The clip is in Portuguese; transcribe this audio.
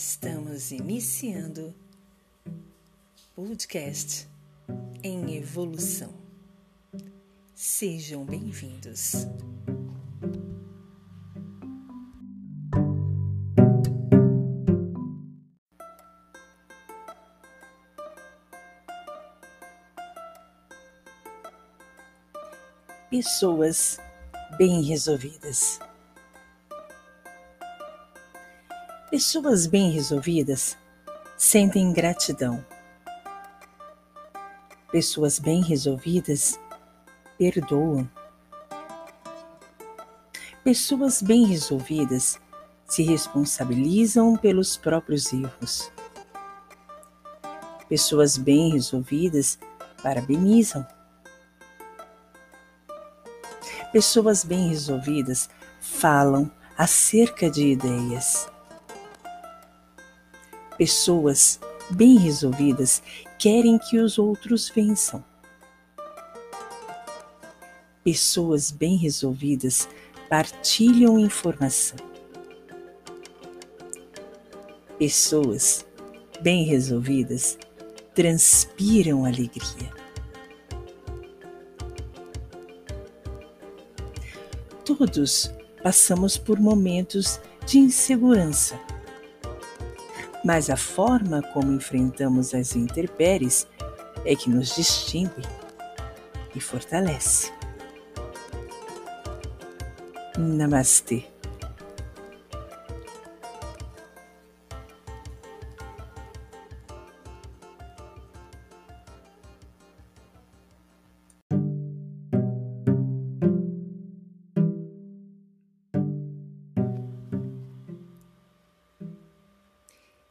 Estamos iniciando podcast em evolução. Sejam bem-vindos. Pessoas bem resolvidas. Pessoas bem resolvidas sentem gratidão. Pessoas bem resolvidas perdoam. Pessoas bem resolvidas se responsabilizam pelos próprios erros. Pessoas bem resolvidas parabenizam. Pessoas bem resolvidas falam acerca de ideias. Pessoas bem resolvidas querem que os outros vençam. Pessoas bem resolvidas partilham informação. Pessoas bem resolvidas transpiram alegria. Todos passamos por momentos de insegurança mas a forma como enfrentamos as intempéries é que nos distingue e fortalece. Namastê.